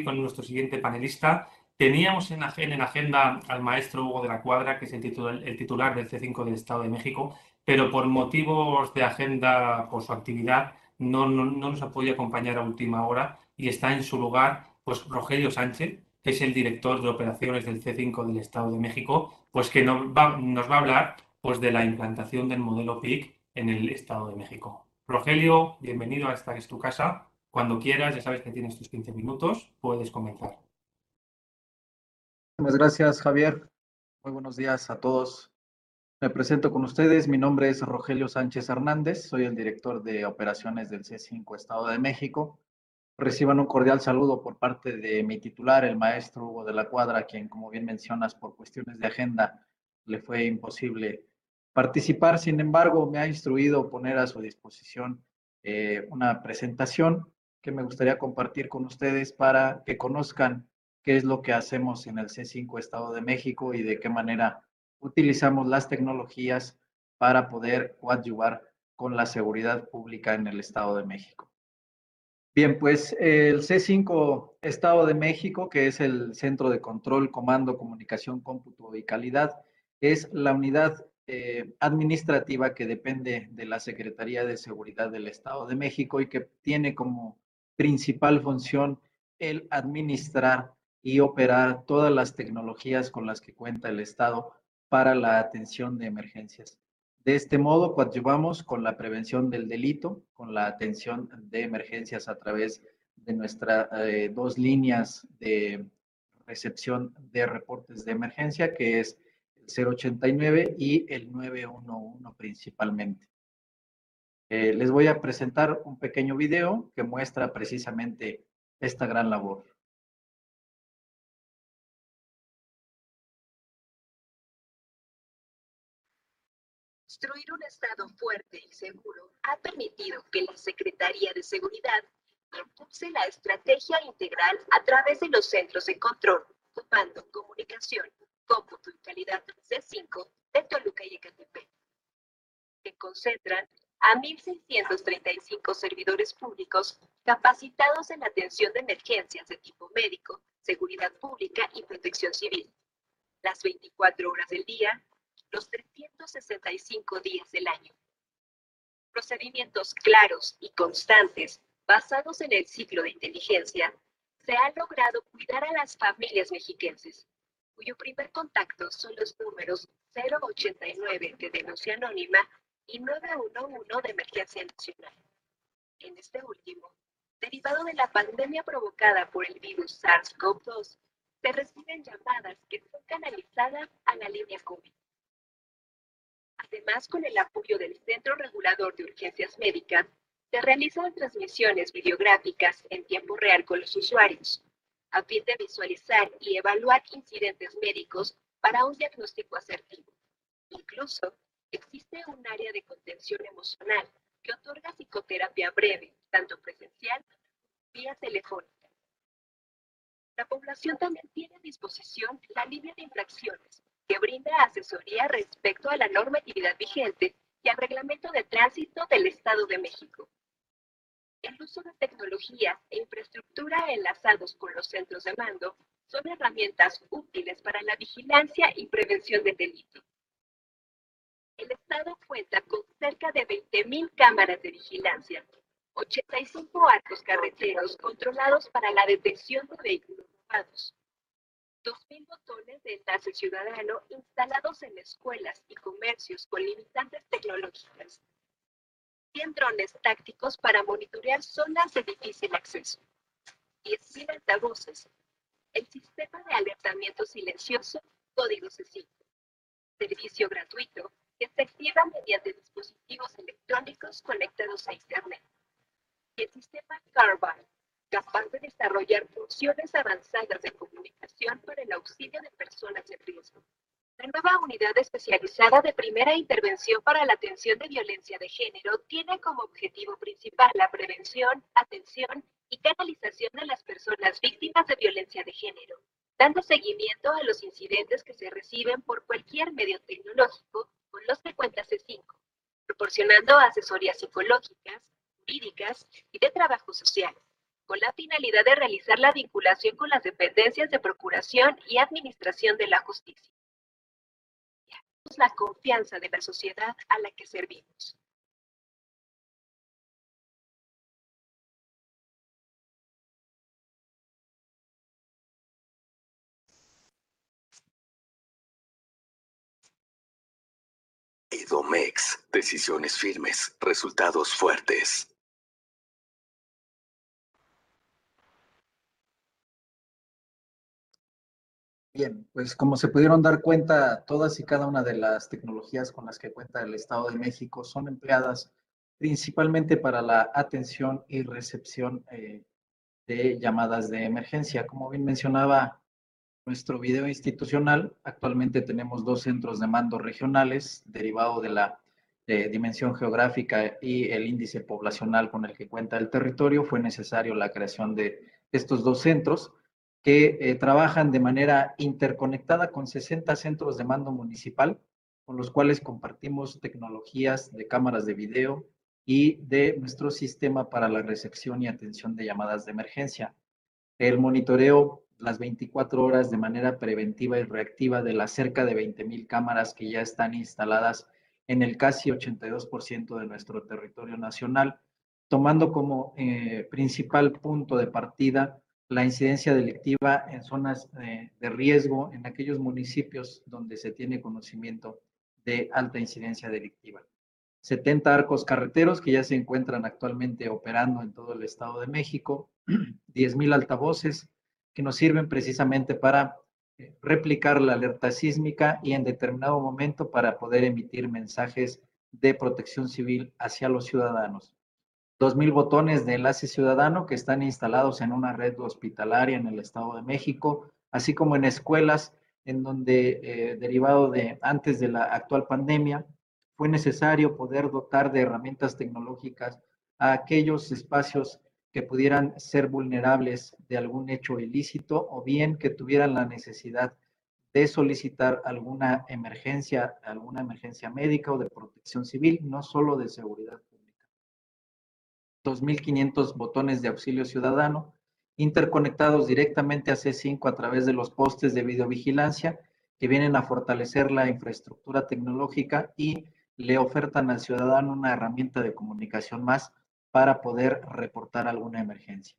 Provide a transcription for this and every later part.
Con nuestro siguiente panelista. Teníamos en, agenda al maestro Hugo de la Cuadra, que es el titular, del C5 del Estado de México, pero por motivos de agenda, por su actividad, no, no, nos ha podido acompañar a última hora y está en su lugar pues Rogelio Sánchez, que es el director de operaciones del C5 del Estado de México, pues que nos va, nos va a hablar pues, de la implantación del modelo PIC en el Estado de México. Rogelio, bienvenido a esta que es tu casa. Cuando quieras, ya sabes que tienes tus 15 minutos, puedes comenzar. Muchas gracias, Javier. Muy buenos días a todos. Me presento con ustedes. Mi nombre es Rogelio Sánchez Hernández. Soy el director de operaciones del C5 Estado de México. Reciban un cordial saludo por parte de mi titular, el maestro Hugo de la Cuadra, quien, como bien mencionas, por cuestiones de agenda le fue imposible participar. Sin embargo, me ha instruido poner a su disposición eh, una presentación que me gustaría compartir con ustedes para que conozcan qué es lo que hacemos en el C5 Estado de México y de qué manera utilizamos las tecnologías para poder coadyuvar con la seguridad pública en el Estado de México. Bien, pues el C5 Estado de México, que es el Centro de Control, Comando, Comunicación, Cómputo y Calidad, es la unidad eh, administrativa que depende de la Secretaría de Seguridad del Estado de México y que tiene como principal función el administrar y operar todas las tecnologías con las que cuenta el Estado para la atención de emergencias. De este modo, coadyuvamos con la prevención del delito, con la atención de emergencias a través de nuestras eh, dos líneas de recepción de reportes de emergencia, que es el 089 y el 911 principalmente. Eh, les voy a presentar un pequeño video que muestra precisamente esta gran labor. Construir un Estado fuerte y seguro ha permitido que la Secretaría de Seguridad impulse la estrategia integral a través de los centros de control, comando, comunicación, cómputo y calidad C5 de Toluca y Ecatepec, que concentran a 1.635 servidores públicos capacitados en atención de emergencias de tipo médico, seguridad pública y protección civil. Las 24 horas del día, los 365 días del año. Procedimientos claros y constantes basados en el ciclo de inteligencia, se ha logrado cuidar a las familias mexiquenses, cuyo primer contacto son los números 089 de denuncia anónima y 911 de emergencia nacional. En este último, derivado de la pandemia provocada por el virus SARS-CoV-2, se reciben llamadas que son canalizadas a la línea COVID. Además, con el apoyo del Centro Regulador de Urgencias Médicas, se realizan transmisiones videográficas en tiempo real con los usuarios, a fin de visualizar y evaluar incidentes médicos para un diagnóstico asertivo. Incluso existe un área de contención emocional que otorga psicoterapia breve, tanto presencial como vía telefónica. La población también tiene a disposición la línea de infracciones, que brinda asesoría respecto a la normatividad vigente y al reglamento de tránsito del Estado de México. El uso de tecnología e infraestructura enlazados con los centros de mando son herramientas útiles para la vigilancia y prevención de delitos el Estado cuenta con cerca de 20.000 cámaras de vigilancia, 85 arcos carreteros controlados para la detección de vehículos robados, 2.000 botones de enlace ciudadano instalados en escuelas y comercios con limitantes tecnológicas, 100 drones tácticos para monitorear zonas de difícil acceso, 10.000 altavoces, el sistema de alertamiento silencioso Código C5, servicio gratuito que se activa mediante dispositivos electrónicos conectados a Internet. El sistema Carbine, capaz de desarrollar funciones avanzadas de comunicación para el auxilio de personas en riesgo. La nueva unidad especializada de primera intervención para la atención de violencia de género tiene como objetivo principal la prevención, atención y canalización de las personas víctimas de violencia de género, dando seguimiento a los incidentes que se reciben por cualquier medio tecnológico con los que cuenta C5, proporcionando asesorías psicológicas, jurídicas y de trabajo social, con la finalidad de realizar la vinculación con las dependencias de procuración y administración de la justicia. La confianza de la sociedad a la que servimos. Edomex, decisiones firmes, resultados fuertes. Bien, pues como se pudieron dar cuenta, todas y cada una de las tecnologías con las que cuenta el Estado de México son empleadas principalmente para la atención y recepción eh, de llamadas de emergencia. Como bien mencionaba nuestro video institucional, actualmente tenemos dos centros de mando regionales derivado de la dimensión geográfica y el índice poblacional con el que cuenta el territorio. Fue necesario la creación de estos dos centros que eh, trabajan de manera interconectada con 60 centros de mando municipal, con los cuales compartimos tecnologías de cámaras de video y de nuestro sistema para la recepción y atención de llamadas de emergencia. El monitoreo las 24 horas de manera preventiva y reactiva de las cerca de 20 mil cámaras que ya están instaladas en el casi 82% de nuestro territorio nacional, tomando como eh, principal punto de partida la incidencia delictiva en zonas eh, de riesgo, en aquellos municipios donde se tiene conocimiento de alta incidencia delictiva. 70 arcos carreteros que ya se encuentran actualmente operando en todo el Estado de México, 10 mil altavoces que nos sirven precisamente para eh, replicar la alerta sísmica y en determinado momento para poder emitir mensajes de protección civil hacia los ciudadanos. 2.000 botones de enlace ciudadano que están instalados en una red hospitalaria en el Estado de México, así como en escuelas en donde, eh, derivado de antes de la actual pandemia, fue necesario poder dotar de herramientas tecnológicas a aquellos espacios que pudieran ser vulnerables de algún hecho ilícito o bien que tuvieran la necesidad de solicitar alguna emergencia, alguna emergencia médica o de protección civil, no solo de seguridad 2.500 botones de auxilio ciudadano interconectados directamente a C5 a través de los postes de videovigilancia que vienen a fortalecer la infraestructura tecnológica y le ofertan al ciudadano una herramienta de comunicación más para poder reportar alguna emergencia.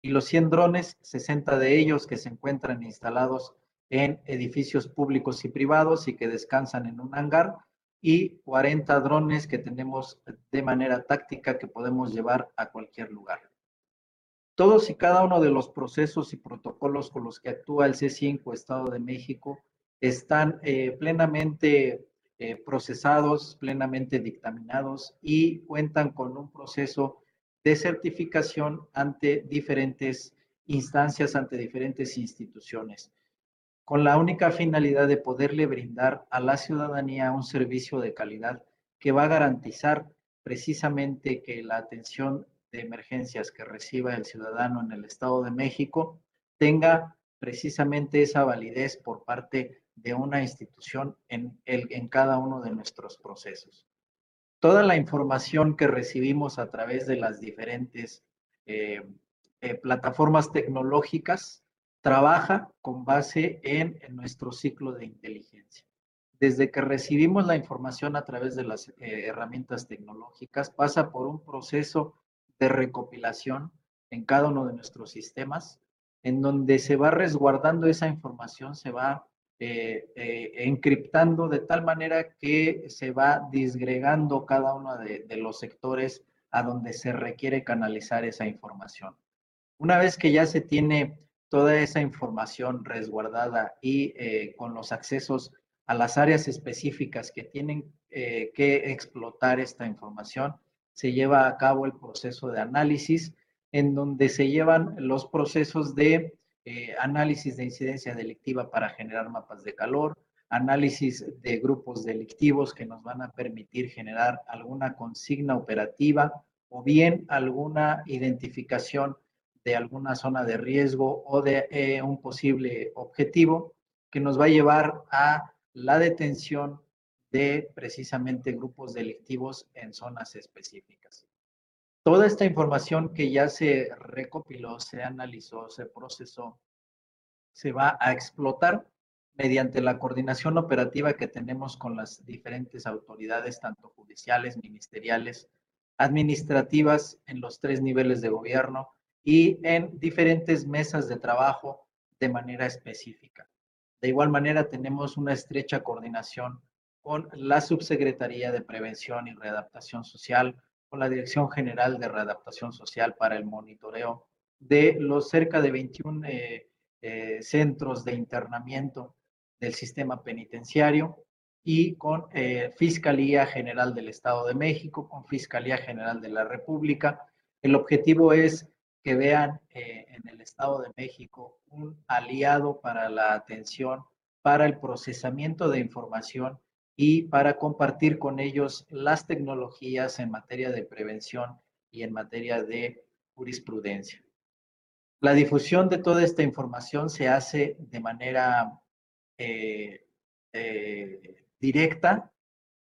Y los 100 drones, 60 de ellos que se encuentran instalados en edificios públicos y privados y que descansan en un hangar, y 40 drones que tenemos de manera táctica que podemos llevar a cualquier lugar. Todos y cada uno de los procesos y protocolos con los que actúa el C5 Estado de México están eh, plenamente eh, procesados, plenamente dictaminados y cuentan con un proceso de certificación ante diferentes instancias, ante diferentes instituciones con la única finalidad de poderle brindar a la ciudadanía un servicio de calidad que va a garantizar precisamente que la atención de emergencias que reciba el ciudadano en el Estado de México tenga precisamente esa validez por parte de una institución en, el, en cada uno de nuestros procesos. Toda la información que recibimos a través de las diferentes eh, eh, plataformas tecnológicas trabaja con base en, nuestro ciclo de inteligencia. Desde que recibimos la información a través de las eh, herramientas tecnológicas, pasa por un proceso de recopilación en cada uno de nuestros sistemas, en donde se va resguardando esa información, se va eh, eh, encriptando de tal manera que se va disgregando cada uno de, los sectores a donde se requiere canalizar esa información. Una vez que ya se tiene toda esa información resguardada y eh, con los accesos a las áreas específicas que tienen que explotar esta información, se lleva a cabo el proceso de análisis en donde se llevan los procesos de eh, análisis de incidencia delictiva para generar mapas de calor, análisis de grupos delictivos que nos van a permitir generar alguna consigna operativa o bien alguna identificación de alguna zona de riesgo o de eh, un posible objetivo que nos va a llevar a la detención de precisamente grupos delictivos en zonas específicas. Toda esta información que ya se recopiló, se analizó, se procesó, se va a explotar mediante la coordinación operativa que tenemos con las diferentes autoridades, tanto judiciales, ministeriales, administrativas, en los tres niveles de gobierno y en diferentes mesas de trabajo de manera específica. De igual manera, tenemos una estrecha coordinación con la Subsecretaría de Prevención y Readaptación Social, con la Dirección General de Readaptación Social para el monitoreo de los cerca de 21 eh, eh, centros de internamiento del sistema penitenciario y con eh, Fiscalía General del Estado de México, con Fiscalía General de la República. El objetivo es que vean en el Estado de México un aliado para la atención, para el procesamiento de información y para compartir con ellos las tecnologías en materia de prevención y en materia de jurisprudencia. La difusión de toda esta información se hace de manera eh, eh, directa,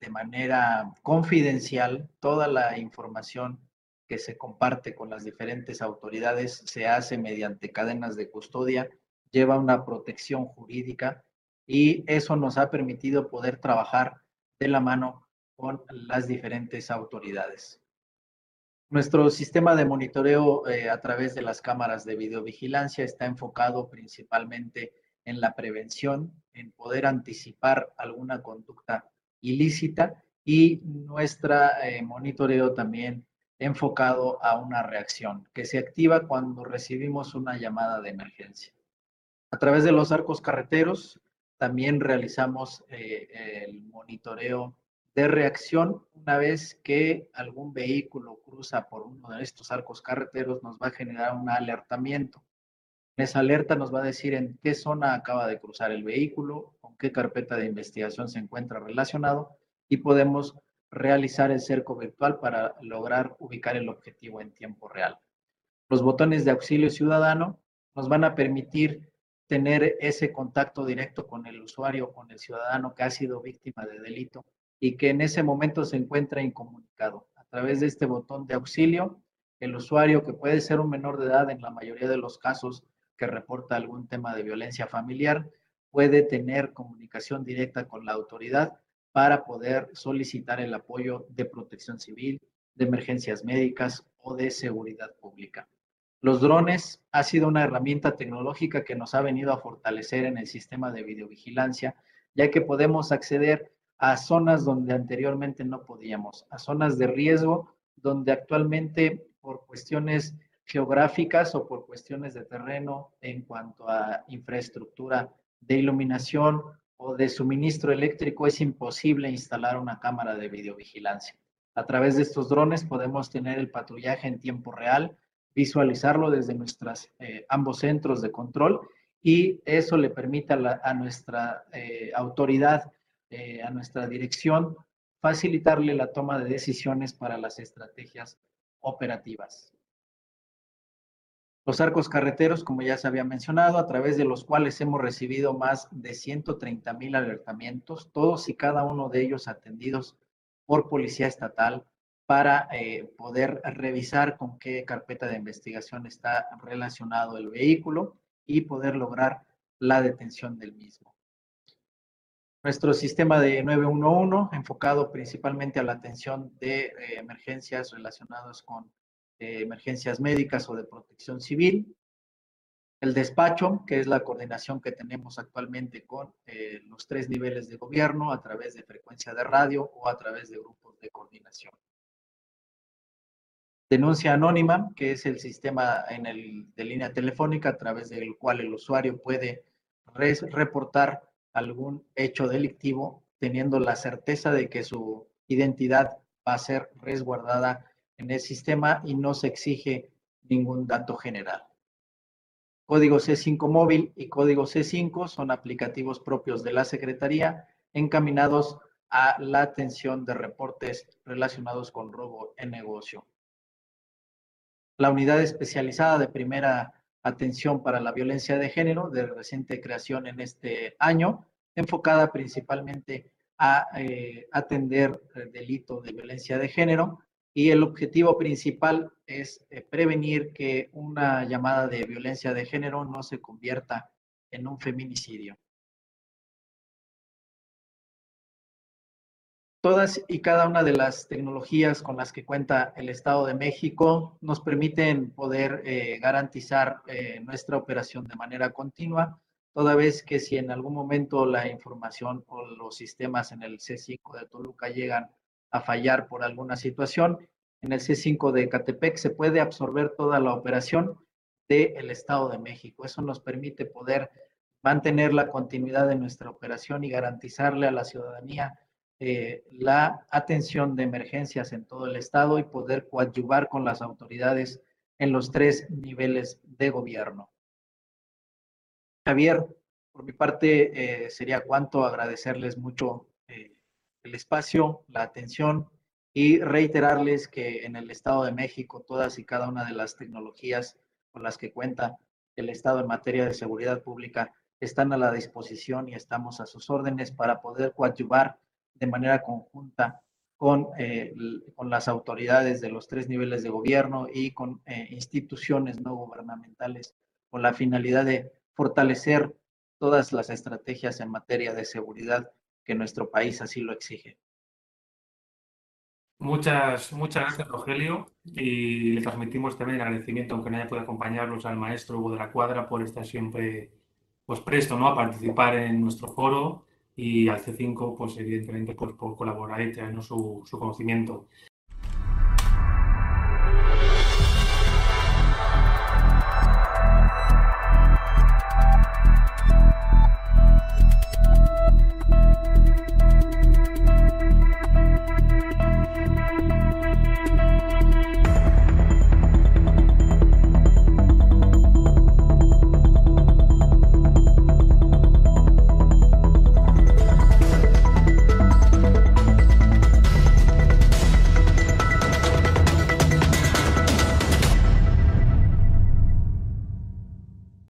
de manera confidencial. Toda la información que se comparte con las diferentes autoridades se hace mediante cadenas de custodia, lleva una protección jurídica y eso nos ha permitido poder trabajar de la mano con las diferentes autoridades. Nuestro sistema de monitoreo eh, a través de las cámaras de videovigilancia está enfocado principalmente en la prevención, en poder anticipar alguna conducta ilícita y nuestro eh, monitoreo también enfocado a una reacción que se activa cuando recibimos una llamada de emergencia. A través de los arcos carreteros también realizamos eh, el monitoreo de reacción una vez que algún vehículo cruza por uno de estos arcos carreteros nos va a generar un alertamiento. Esa alerta nos va a decir en qué zona acaba de cruzar el vehículo, con qué carpeta de investigación se encuentra relacionado y podemos realizar el cerco virtual para lograr ubicar el objetivo en tiempo real. Los botones de auxilio ciudadano nos van a permitir tener ese contacto directo con el usuario, con el ciudadano que ha sido víctima de delito y que en ese momento se encuentra incomunicado. A través de este botón de auxilio, el usuario, que puede ser un menor de edad en la mayoría de los casos que reporta algún tema de violencia familiar, puede tener comunicación directa con la autoridad para poder solicitar el apoyo de protección civil, de emergencias médicas o de seguridad pública. Los drones ha sido una herramienta tecnológica que nos ha venido a fortalecer en el sistema de videovigilancia, ya que podemos acceder a zonas donde anteriormente no podíamos, a zonas de riesgo donde actualmente por cuestiones geográficas o por cuestiones de terreno en cuanto a infraestructura de iluminación o de suministro eléctrico es imposible instalar una cámara de videovigilancia. A través de estos drones podemos tener el patrullaje en tiempo real, visualizarlo desde nuestros eh, ambos centros de control y eso le permite a, nuestra eh, autoridad, eh, a nuestra dirección, facilitarle la toma de decisiones para las estrategias operativas. Los arcos carreteros, como ya se había mencionado, a través de los cuales hemos recibido más de 130 mil alertamientos, todos y cada uno de ellos atendidos por Policía Estatal, para eh, poder revisar con qué carpeta de investigación está relacionado el vehículo y poder lograr la detención del mismo. Nuestro sistema de 911, enfocado principalmente a la atención de eh, emergencias relacionadas con eh, emergencias médicas o de protección civil. El despacho, que es la coordinación que tenemos actualmente con los tres niveles de gobierno a través de frecuencia de radio o a través de grupos de coordinación denuncia anónima, que es el sistema en el, de línea telefónica a través del cual el usuario puede reportar algún hecho delictivo teniendo la certeza de que su identidad va a ser resguardada en el sistema y no se exige ningún dato general. Código C5 móvil y código C5 son aplicativos propios de la Secretaría encaminados a la atención de reportes relacionados con robo en negocio la unidad especializada de primera atención para la violencia de género de reciente creación en este año, enfocada principalmente a eh, atender el delito de violencia de género y el objetivo principal es eh, prevenir que una llamada de violencia de género no se convierta en un feminicidio. Todas y cada una de las tecnologías con las que cuenta el Estado de México nos permiten poder eh, garantizar eh, nuestra operación de manera continua, toda vez que si en algún momento la información o los sistemas en el C5 de Toluca llegan a fallar por alguna situación, en el C5 de Catepec se puede absorber toda la operación del Estado de México. Eso nos permite poder mantener la continuidad de nuestra operación y garantizarle a la ciudadanía eh, la atención de emergencias en todo el estado y poder coadyuvar con las autoridades en los tres niveles de gobierno. Javier, por mi parte, eh, sería cuanto agradecerles mucho eh, el espacio, la atención y reiterarles que en el Estado de México todas y cada una de las tecnologías con las que cuenta el Estado en materia de seguridad pública están a la disposición y estamos a sus órdenes para poder coadyuvar de manera conjunta con, eh, con las autoridades de los tres niveles de gobierno y con eh, instituciones no gubernamentales con la finalidad de fortalecer todas las estrategias en materia de seguridad que nuestro país así lo exige. Muchas, muchas gracias, Rogelio, y le transmitimos también el agradecimiento, aunque haya podido acompañarnos, al maestro Hugo de la Cuadra por estar siempre pues, presto ¿no? a participar en nuestro foro y al C5, pues evidentemente, pues, por colaborar y traernos su, su conocimiento.